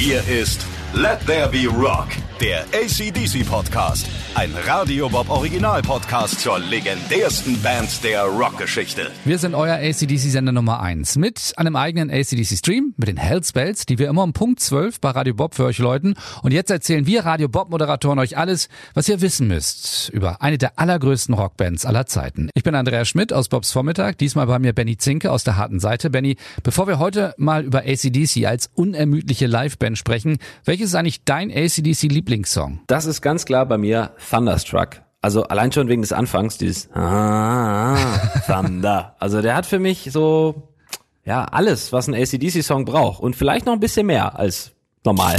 Hier ist Let There Be Rock, der ACDC Podcast. Ein Radio Bob Original Podcast zur legendärsten Band der Rockgeschichte. Wir sind euer ACDC-Sender Nummer 1 mit einem eigenen ACDC-Stream, mit den Hellspells, die wir immer um Punkt 12 bei Radio Bob für euch läuten. Und jetzt erzählen wir Radio Bob-Moderatoren euch alles, was ihr wissen müsst über eine der allergrößten Rockbands aller Zeiten. Ich bin Andreas Schmidt aus Bobs Vormittag, diesmal bei mir Benny Zinke aus der harten Seite. Benny, bevor wir heute mal über ACDC als unermüdliche Liveband sprechen, welches ist eigentlich dein ACDC-Lieblingssong? Das ist ganz klar bei mir Thunderstruck. Also allein schon wegen des Anfangs, dieses ah, Thunder. Also der hat für mich so ja alles, was ein ACDC-Song braucht und vielleicht noch ein bisschen mehr als normal.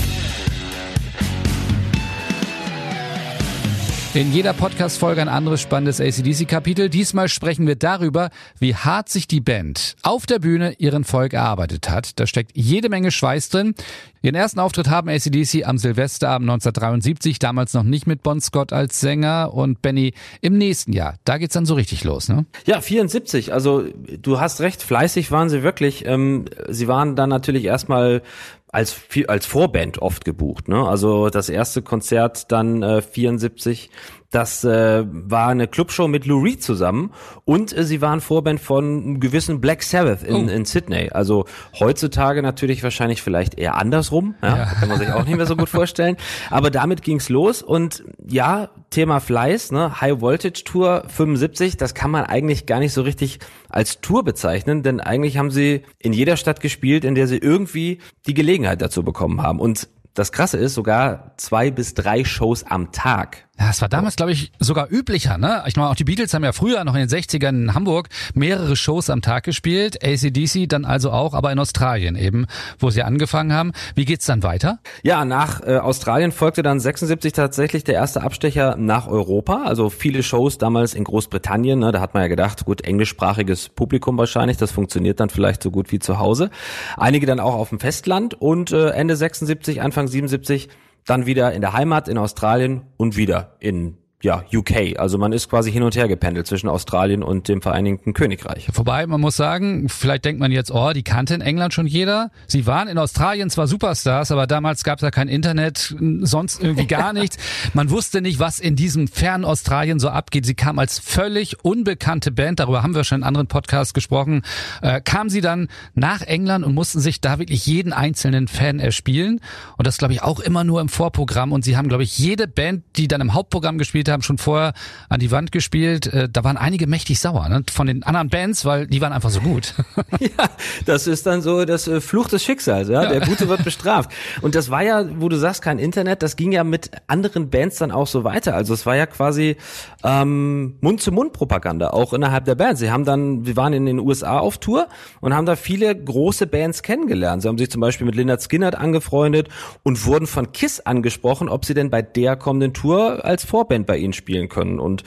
In jeder Podcast-Folge ein anderes spannendes ACDC-Kapitel. Diesmal sprechen wir darüber, wie hart sich die Band auf der Bühne ihren Volk erarbeitet hat. Da steckt jede Menge Schweiß drin. Ihren ersten Auftritt haben ACDC am Silvesterabend 1973, damals noch nicht mit Bon Scott als Sänger und Benny im nächsten Jahr. Da geht's dann so richtig los, ne? Ja, 74. Also du hast recht, fleißig waren sie wirklich. Ähm, sie waren dann natürlich erstmal als als Vorband oft gebucht. Ne? Also das erste Konzert dann äh, 74 das äh, war eine Clubshow mit Lou Reed zusammen und äh, sie waren Vorband von einem gewissen Black Sabbath in, oh. in Sydney. Also heutzutage natürlich wahrscheinlich vielleicht eher andersrum. Ja? ja. Kann man sich auch nicht mehr so gut vorstellen. Aber damit ging's los und ja, Thema Fleiß, ne? High Voltage Tour 75, das kann man eigentlich gar nicht so richtig als Tour bezeichnen, denn eigentlich haben sie in jeder Stadt gespielt, in der sie irgendwie die Gelegenheit dazu bekommen haben. Und das Krasse ist sogar zwei bis drei Shows am Tag. Ja, es war damals, glaube ich, sogar üblicher. Ne? Ich meine, auch die Beatles haben ja früher noch in den 60ern in Hamburg mehrere Shows am Tag gespielt. ACDC dann also auch, aber in Australien eben, wo sie angefangen haben. Wie geht's dann weiter? Ja, nach äh, Australien folgte dann 76 tatsächlich der erste Abstecher nach Europa. Also viele Shows damals in Großbritannien. Ne? Da hat man ja gedacht, gut, englischsprachiges Publikum wahrscheinlich. Das funktioniert dann vielleicht so gut wie zu Hause. Einige dann auch auf dem Festland und äh, Ende 76, Anfang 77 dann wieder in der Heimat in Australien und wieder in ja, UK. Also man ist quasi hin und her gependelt zwischen Australien und dem Vereinigten Königreich. Vorbei, man muss sagen, vielleicht denkt man jetzt, oh, die kannte in England schon jeder. Sie waren in Australien zwar Superstars, aber damals gab es da kein Internet, sonst irgendwie gar nichts. Man wusste nicht, was in diesem fernen Australien so abgeht. Sie kam als völlig unbekannte Band, darüber haben wir schon in anderen Podcasts gesprochen, äh, kam sie dann nach England und mussten sich da wirklich jeden einzelnen Fan erspielen. Und das glaube ich auch immer nur im Vorprogramm. Und sie haben, glaube ich, jede Band, die dann im Hauptprogramm gespielt haben schon vorher an die Wand gespielt. Äh, da waren einige mächtig sauer ne? von den anderen Bands, weil die waren einfach so gut. ja, das ist dann so das äh, Fluch des Schicksals. Ja? Der Gute wird bestraft. Und das war ja, wo du sagst, kein Internet, das ging ja mit anderen Bands dann auch so weiter. Also es war ja quasi ähm, Mund-zu-Mund-Propaganda, auch innerhalb der Bands. Sie haben dann, wir waren in den USA auf Tour und haben da viele große Bands kennengelernt. Sie haben sich zum Beispiel mit Leonard Skinner angefreundet und wurden von KISS angesprochen, ob sie denn bei der kommenden Tour als Vorband bei ihnen spielen können. Und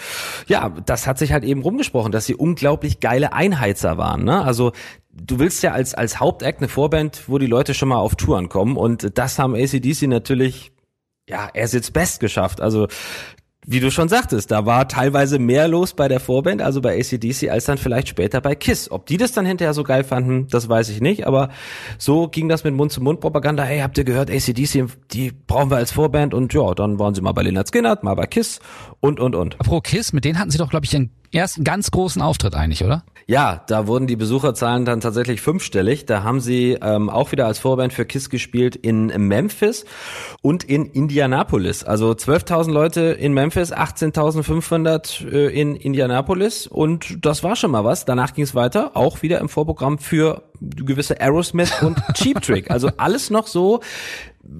ja, das hat sich halt eben rumgesprochen, dass sie unglaublich geile Einheizer waren. Ne? Also du willst ja als, als Hauptact eine Vorband, wo die Leute schon mal auf Touren kommen. Und das haben ACDC natürlich ja, er ist jetzt best geschafft. Also wie du schon sagtest, da war teilweise mehr los bei der Vorband, also bei ACDC, als dann vielleicht später bei KISS. Ob die das dann hinterher so geil fanden, das weiß ich nicht, aber so ging das mit Mund-zu-Mund-Propaganda. Hey, habt ihr gehört, ACDC, die brauchen wir als Vorband und ja, dann waren sie mal bei Leonard Skinner, mal bei KISS und, und, und. Pro KISS, mit denen hatten sie doch, glaube ich, einen ersten ganz großen Auftritt eigentlich, oder? Ja, da wurden die Besucherzahlen dann tatsächlich fünfstellig. Da haben sie ähm, auch wieder als Vorband für KISS gespielt in Memphis und in Indianapolis. Also 12.000 Leute in Memphis, 18.500 äh, in Indianapolis und das war schon mal was. Danach ging es weiter, auch wieder im Vorprogramm für gewisse Aerosmith und Cheap Trick. Also alles noch so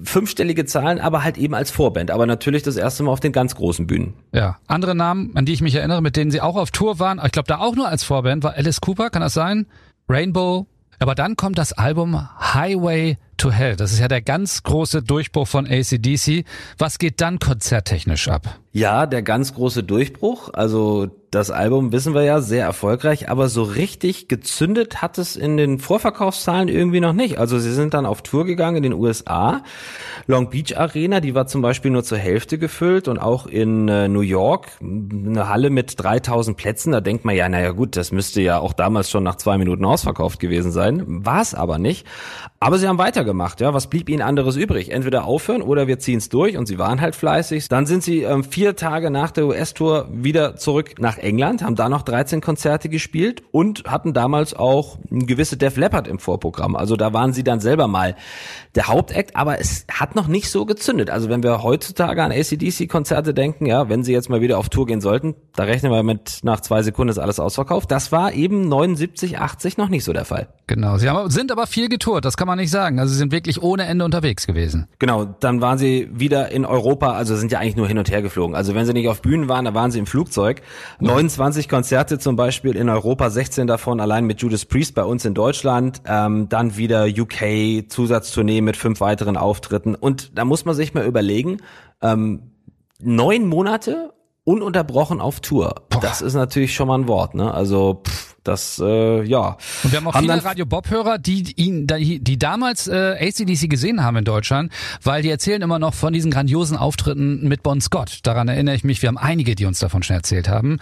fünfstellige Zahlen, aber halt eben als Vorband. Aber natürlich das erste Mal auf den ganz großen Bühnen. Ja, andere Namen, an die ich mich erinnere, mit denen sie auch auf Tour waren, ich glaube da auch nur als Vorband, war Alice Cooper, kann das sein? Rainbow. Aber dann kommt das Album Highway to Hell. Das ist ja der ganz große Durchbruch von ACDC. Was geht dann konzerttechnisch ab? Ja, der ganz große Durchbruch. Also das Album wissen wir ja sehr erfolgreich, aber so richtig gezündet hat es in den Vorverkaufszahlen irgendwie noch nicht. Also sie sind dann auf Tour gegangen in den USA. Long Beach Arena, die war zum Beispiel nur zur Hälfte gefüllt und auch in äh, New York eine Halle mit 3000 Plätzen. Da denkt man ja, naja gut, das müsste ja auch damals schon nach zwei Minuten ausverkauft gewesen sein. War es aber nicht. Aber sie haben weiter gemacht. Ja, was blieb ihnen anderes übrig? Entweder aufhören oder wir ziehen es durch und sie waren halt fleißig. Dann sind sie ähm, vier Tage nach der US-Tour wieder zurück nach England, haben da noch 13 Konzerte gespielt und hatten damals auch ein gewisse Def Leppard im Vorprogramm. Also da waren sie dann selber mal der Hauptakt, aber es hat noch nicht so gezündet. Also wenn wir heutzutage an ACDC-Konzerte denken, ja, wenn sie jetzt mal wieder auf Tour gehen sollten, da rechnen wir mit nach zwei Sekunden ist alles ausverkauft. Das war eben 79, 80 noch nicht so der Fall. Genau, sie haben, sind aber viel getourt, das kann man nicht sagen. Also sie sind wirklich ohne Ende unterwegs gewesen. Genau, dann waren sie wieder in Europa, also sind ja eigentlich nur hin und her geflogen. Also wenn sie nicht auf Bühnen waren, dann waren sie im Flugzeug. 29 Konzerte zum Beispiel in Europa, 16 davon allein mit Judas Priest bei uns in Deutschland. Ähm, dann wieder UK, Zusatztournee mit fünf weiteren Auftritten. Und da muss man sich mal überlegen, ähm, neun Monate ununterbrochen auf Tour. Boah. Das ist natürlich schon mal ein Wort, ne? Also pff, das, äh, ja. Und wir haben auch haben viele Radio Bob-Hörer, die ihn, die, die damals äh, ACDC gesehen haben in Deutschland, weil die erzählen immer noch von diesen grandiosen Auftritten mit Bon Scott. Daran erinnere ich mich. Wir haben einige, die uns davon schon erzählt haben.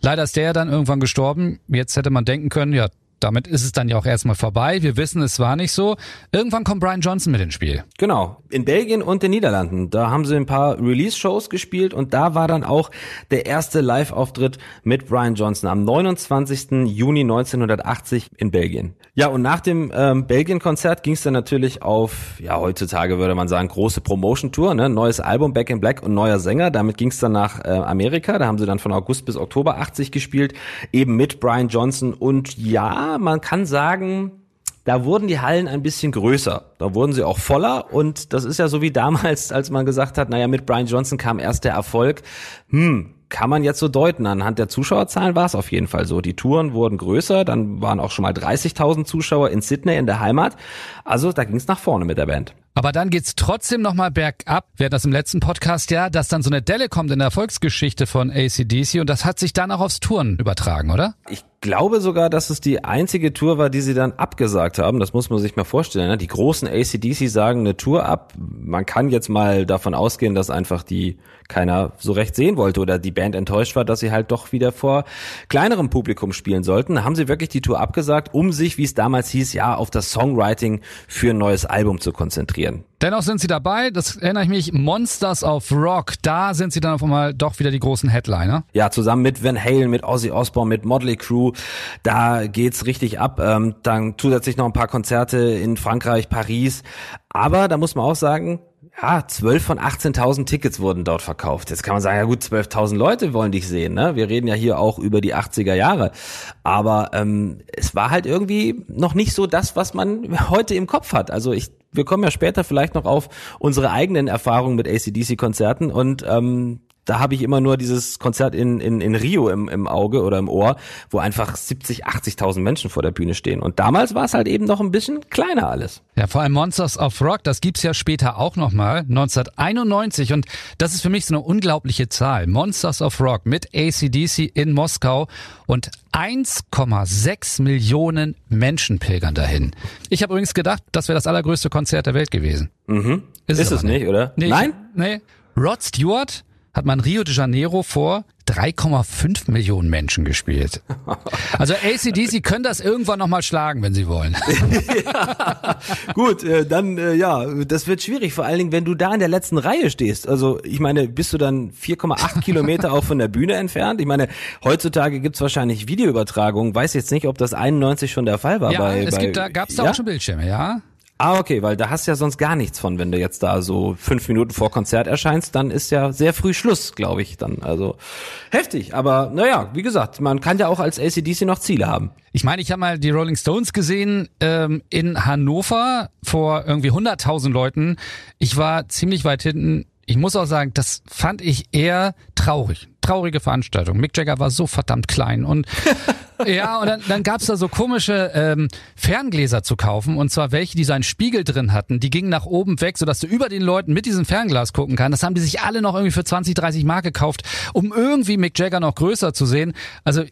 Leider ist der dann irgendwann gestorben. Jetzt hätte man denken können, ja, damit ist es dann ja auch erstmal vorbei. Wir wissen, es war nicht so. Irgendwann kommt Brian Johnson mit ins Spiel. Genau. In Belgien und den Niederlanden. Da haben sie ein paar Release-Shows gespielt und da war dann auch der erste Live-Auftritt mit Brian Johnson am 29. Juni 1980 in Belgien. Ja, und nach dem ähm, Belgien-Konzert ging es dann natürlich auf, ja, heutzutage würde man sagen, große Promotion-Tour, ne? Neues Album Back in Black und neuer Sänger. Damit ging es dann nach äh, Amerika. Da haben sie dann von August bis Oktober 80 gespielt, eben mit Brian Johnson und ja, man kann sagen, da wurden die Hallen ein bisschen größer. Da wurden sie auch voller und das ist ja so wie damals, als man gesagt hat, naja, mit Brian Johnson kam erst der Erfolg. Hm, kann man jetzt so deuten. Anhand der Zuschauerzahlen war es auf jeden Fall so. Die Touren wurden größer, dann waren auch schon mal 30.000 Zuschauer in Sydney in der Heimat. Also da ging es nach vorne mit der Band. Aber dann geht's trotzdem nochmal bergab. Wir hatten das im letzten Podcast ja, dass dann so eine Delle kommt in der Erfolgsgeschichte von ACDC und das hat sich dann auch aufs Touren übertragen, oder? Ich glaube sogar, dass es die einzige Tour war, die sie dann abgesagt haben. Das muss man sich mal vorstellen. Ne? Die großen ACDC sagen eine Tour ab. Man kann jetzt mal davon ausgehen, dass einfach die keiner so recht sehen wollte oder die Band enttäuscht war, dass sie halt doch wieder vor kleinerem Publikum spielen sollten. Da haben sie wirklich die Tour abgesagt, um sich, wie es damals hieß, ja, auf das Songwriting für ein neues Album zu konzentrieren. Dennoch sind sie dabei, das erinnere ich mich, Monsters of Rock, da sind sie dann auf einmal doch wieder die großen Headliner. Ja, zusammen mit Van Halen, mit Ozzy Osbourne, mit Motley Crue, da geht's richtig ab. Ähm, dann zusätzlich noch ein paar Konzerte in Frankreich, Paris. Aber da muss man auch sagen, ja, 12 von 18.000 Tickets wurden dort verkauft. Jetzt kann man sagen, ja gut, 12.000 Leute wollen dich sehen. Ne? Wir reden ja hier auch über die 80er Jahre. Aber ähm, es war halt irgendwie noch nicht so das, was man heute im Kopf hat. Also ich, wir kommen ja später vielleicht noch auf unsere eigenen Erfahrungen mit ACDC-Konzerten und ähm, da habe ich immer nur dieses Konzert in, in, in Rio im, im Auge oder im Ohr, wo einfach 70, 80.000 Menschen vor der Bühne stehen. Und damals war es halt eben noch ein bisschen kleiner alles. Ja, vor allem Monsters of Rock, das gibt's ja später auch nochmal, 1991. Und das ist für mich so eine unglaubliche Zahl. Monsters of Rock mit ACDC in Moskau und 1,6 Millionen Menschen pilgern dahin. Ich habe übrigens gedacht, das wäre das allergrößte Konzert der Welt gewesen. Mhm. Ist, ist es nicht, oder? Nee, Nein? Ich, nee. Rod Stewart hat man Rio de Janeiro vor 3,5 Millionen Menschen gespielt. Also ACDC können das irgendwann nochmal schlagen, wenn sie wollen. ja, gut, äh, dann äh, ja, das wird schwierig, vor allen Dingen, wenn du da in der letzten Reihe stehst. Also ich meine, bist du dann 4,8 Kilometer auch von der Bühne entfernt? Ich meine, heutzutage gibt's wahrscheinlich Videoübertragungen. Weiß jetzt nicht, ob das 91 schon der Fall war. Ja, bei, es bei, gibt da, gab's da ja? auch schon Bildschirme, ja? Ah, okay, weil da hast du ja sonst gar nichts von, wenn du jetzt da so fünf Minuten vor Konzert erscheinst, dann ist ja sehr früh Schluss, glaube ich, dann. Also heftig, aber naja, wie gesagt, man kann ja auch als ACDC noch Ziele haben. Ich meine, ich habe mal die Rolling Stones gesehen ähm, in Hannover vor irgendwie 100.000 Leuten. Ich war ziemlich weit hinten. Ich muss auch sagen, das fand ich eher traurig. Traurige Veranstaltung. Mick Jagger war so verdammt klein und ja, und dann, dann gab es da so komische ähm, Ferngläser zu kaufen und zwar welche, die so einen Spiegel drin hatten. Die gingen nach oben weg, sodass du über den Leuten mit diesem Fernglas gucken kannst. Das haben die sich alle noch irgendwie für 20, 30 Mark gekauft, um irgendwie Mick Jagger noch größer zu sehen. Also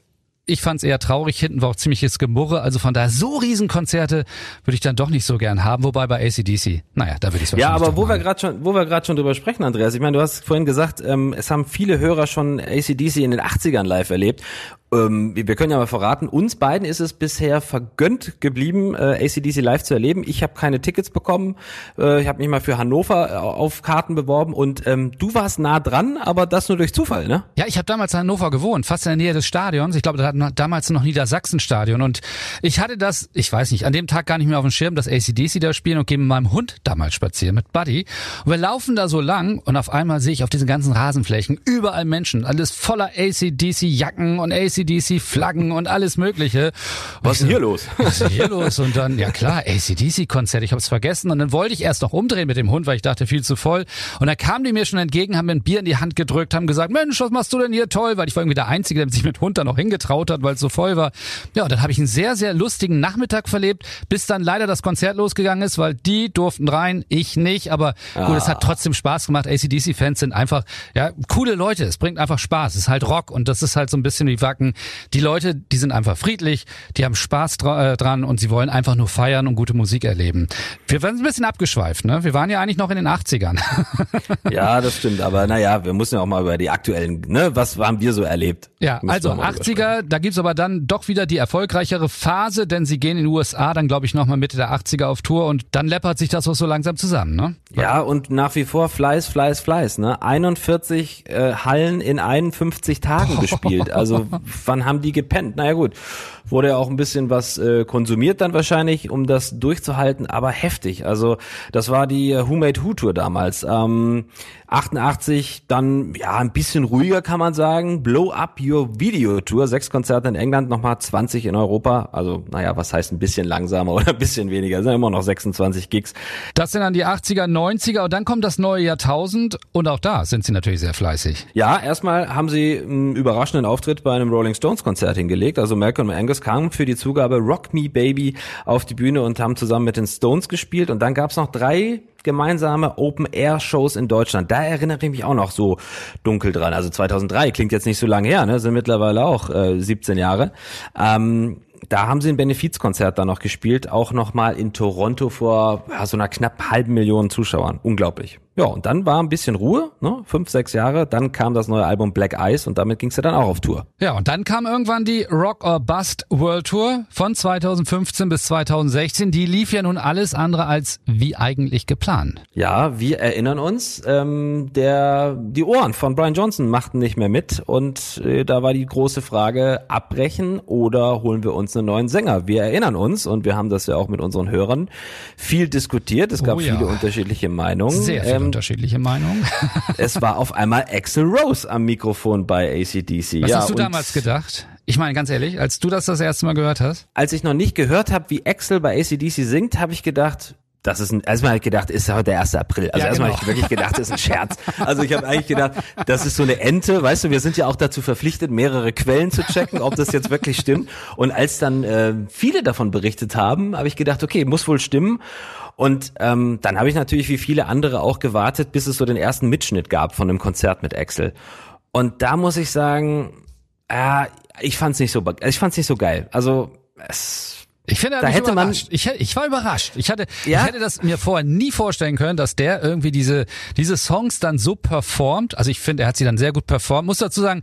ich fand es eher traurig. Hinten war auch ziemliches Gemurre. Also von daher so Riesenkonzerte würde ich dann doch nicht so gern haben. Wobei bei ACDC, naja, da würde ich Ja, aber wo wir gerade schon, wo wir gerade schon drüber sprechen, Andreas. Ich meine, du hast vorhin gesagt, ähm, es haben viele Hörer schon ACDC in den 80ern live erlebt. Ähm, wir können ja mal verraten, uns beiden ist es bisher vergönnt geblieben, äh, ACDC live zu erleben. Ich habe keine Tickets bekommen. Äh, ich habe mich mal für Hannover äh, auf Karten beworben und ähm, du warst nah dran, aber das nur durch Zufall, ne? Ja, ich habe damals in Hannover gewohnt, fast in der Nähe des Stadions. Ich glaube, da hatten damals noch Niedersachsen-Stadion und ich hatte das, ich weiß nicht, an dem Tag gar nicht mehr auf dem Schirm, dass ACDC da spielen und gehe mit meinem Hund damals spazieren, mit Buddy. Und wir laufen da so lang und auf einmal sehe ich auf diesen ganzen Rasenflächen überall Menschen, alles voller ACDC-Jacken und ACDC ACDC-Flaggen und alles Mögliche. Was ist denn hier los? Was ist hier los? Und dann, ja klar, ACDC-Konzert, ich habe es vergessen. Und dann wollte ich erst noch umdrehen mit dem Hund, weil ich dachte, viel zu voll. Und dann kamen die mir schon entgegen, haben mir ein Bier in die Hand gedrückt, haben gesagt, Mensch, was machst du denn hier toll? Weil ich war irgendwie der Einzige, der sich mit Hund da noch hingetraut hat, weil es so voll war. Ja, und dann habe ich einen sehr, sehr lustigen Nachmittag verlebt, bis dann leider das Konzert losgegangen ist, weil die durften rein, ich nicht. Aber gut, ah. es hat trotzdem Spaß gemacht. ACDC-Fans sind einfach, ja, coole Leute. Es bringt einfach Spaß. Es ist halt Rock und das ist halt so ein bisschen wie Wacken die Leute, die sind einfach friedlich, die haben Spaß dra äh, dran und sie wollen einfach nur feiern und gute Musik erleben. Wir waren ein bisschen abgeschweift, ne? Wir waren ja eigentlich noch in den 80ern. ja, das stimmt, aber naja, wir müssen ja auch mal über die aktuellen, ne? Was haben wir so erlebt? Ja, also 80er, da gibt's aber dann doch wieder die erfolgreichere Phase, denn sie gehen in den USA dann, glaube ich, nochmal Mitte der 80er auf Tour und dann läppert sich das auch so langsam zusammen, ne? Ja, und nach wie vor Fleiß, Fleiß, Fleiß, ne? 41 äh, Hallen in 51 Tagen gespielt. Also wann haben die gepennt? Naja gut, wurde ja auch ein bisschen was äh, konsumiert dann wahrscheinlich, um das durchzuhalten, aber heftig. Also das war die äh, Who Made Who Tour damals. Ähm, 88 dann ja ein bisschen ruhiger kann man sagen. Blow Up Your Video Tour, sechs Konzerte in England, nochmal 20 in Europa. Also naja, was heißt ein bisschen langsamer oder ein bisschen weniger? Es sind immer noch 26 Gigs. Das sind dann die 80er, 90er und dann kommt das neue Jahrtausend und auch da sind sie natürlich sehr fleißig. Ja, erstmal haben sie einen überraschenden Auftritt bei einem Rolling Stones Konzert hingelegt. Also Malcolm Angus kam für die Zugabe Rock Me Baby auf die Bühne und haben zusammen mit den Stones gespielt und dann gab's noch drei gemeinsame Open-Air-Shows in Deutschland. Da erinnere ich mich auch noch so dunkel dran. Also 2003 klingt jetzt nicht so lange her, ne? sind mittlerweile auch äh, 17 Jahre. Ähm, da haben sie ein Benefizkonzert da noch gespielt, auch nochmal in Toronto vor ja, so einer knapp halben Million Zuschauern. Unglaublich. Ja, und dann war ein bisschen Ruhe, ne? fünf, sechs Jahre. Dann kam das neue Album Black Ice und damit ging es ja dann auch auf Tour. Ja, und dann kam irgendwann die Rock or Bust World Tour von 2015 bis 2016. Die lief ja nun alles andere als wie eigentlich geplant. Ja, wir erinnern uns, ähm, der die Ohren von Brian Johnson machten nicht mehr mit und äh, da war die große Frage, abbrechen oder holen wir uns einen neuen Sänger? Wir erinnern uns und wir haben das ja auch mit unseren Hörern viel diskutiert. Es gab oh ja. viele unterschiedliche Meinungen. Sehr viele ähm, unterschiedliche Meinungen. es war auf einmal Axel Rose am Mikrofon bei ACDC. Was ja, hast du damals gedacht? Ich meine, ganz ehrlich, als du das das erste Mal gehört hast? Als ich noch nicht gehört habe, wie Axel bei ACDC singt, habe ich gedacht, das ist ein, erstmal habe ich gedacht, ist heute der 1. April. Also ja, erstmal genau. habe ich wirklich gedacht, das ist ein Scherz. Also ich habe eigentlich gedacht, das ist so eine Ente, weißt du, wir sind ja auch dazu verpflichtet, mehrere Quellen zu checken, ob das jetzt wirklich stimmt. Und als dann äh, viele davon berichtet haben, habe ich gedacht, okay, muss wohl stimmen. Und ähm, dann habe ich natürlich wie viele andere auch gewartet, bis es so den ersten Mitschnitt gab von einem Konzert mit Axel. Und da muss ich sagen, äh, ich fand's nicht so, ich fand's nicht so geil. Also es ich finde, da hätte man, ich, ich war überrascht. Ich hatte, ja? ich hätte das mir vorher nie vorstellen können, dass der irgendwie diese, diese Songs dann so performt. Also ich finde, er hat sie dann sehr gut performt. Muss dazu sagen,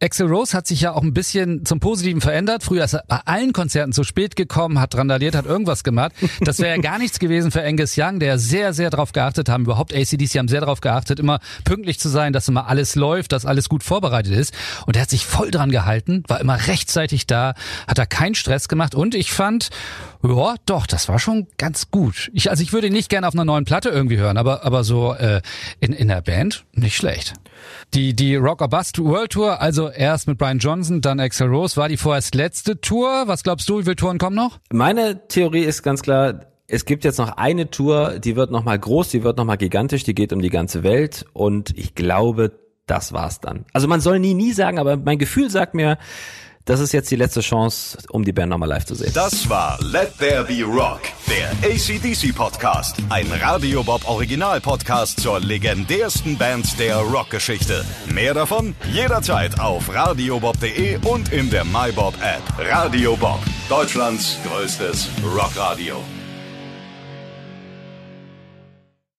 Axel Rose hat sich ja auch ein bisschen zum Positiven verändert. Früher ist er bei allen Konzerten zu spät gekommen, hat randaliert, hat irgendwas gemacht. Das wäre ja gar nichts gewesen für Angus Young, der sehr, sehr darauf geachtet haben. Überhaupt ACDC haben sehr darauf geachtet, immer pünktlich zu sein, dass immer alles läuft, dass alles gut vorbereitet ist. Und er hat sich voll dran gehalten, war immer rechtzeitig da, hat da keinen Stress gemacht. Und ich ja, doch, das war schon ganz gut. Ich, also ich würde ihn nicht gerne auf einer neuen Platte irgendwie hören, aber, aber so äh, in, in der Band nicht schlecht. Die, die Rock or Bust World Tour, also erst mit Brian Johnson, dann Axel Rose, war die vorerst letzte Tour. Was glaubst du, wie viele Touren kommen noch? Meine Theorie ist ganz klar, es gibt jetzt noch eine Tour, die wird nochmal groß, die wird nochmal gigantisch, die geht um die ganze Welt und ich glaube, das war's dann. Also man soll nie, nie sagen, aber mein Gefühl sagt mir, das ist jetzt die letzte Chance, um die Band nochmal live zu sehen. Das war Let There Be Rock, der ACDC Podcast. Ein Radio Bob Original Podcast zur legendärsten Band der Rockgeschichte. Mehr davon jederzeit auf radiobob.de und in der MyBob App. Radio Bob, Deutschlands größtes Rockradio.